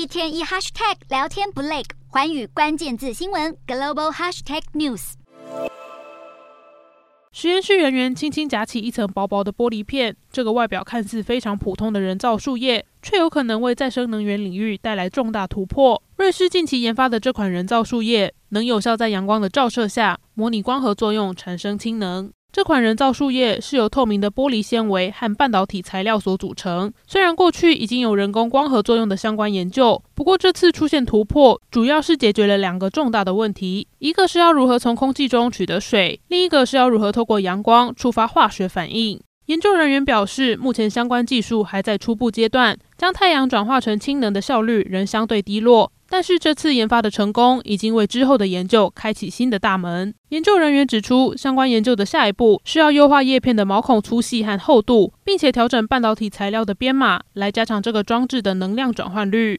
一天一 hashtag 聊天不累，环宇关键字新闻 global hashtag news。实验室人员轻轻夹起一层薄薄的玻璃片，这个外表看似非常普通的人造树叶，却有可能为再生能源领域带来重大突破。瑞士近期研发的这款人造树叶，能有效在阳光的照射下模拟光合作用，产生氢能。这款人造树叶是由透明的玻璃纤维和半导体材料所组成。虽然过去已经有人工光合作用的相关研究，不过这次出现突破，主要是解决了两个重大的问题：一个是要如何从空气中取得水，另一个是要如何透过阳光触发化学反应。研究人员表示，目前相关技术还在初步阶段，将太阳转化成氢能的效率仍相对低落。但是这次研发的成功，已经为之后的研究开启新的大门。研究人员指出，相关研究的下一步需要优化叶片的毛孔粗细和厚度，并且调整半导体材料的编码，来加强这个装置的能量转换率。